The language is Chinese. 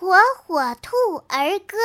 火火兔儿歌。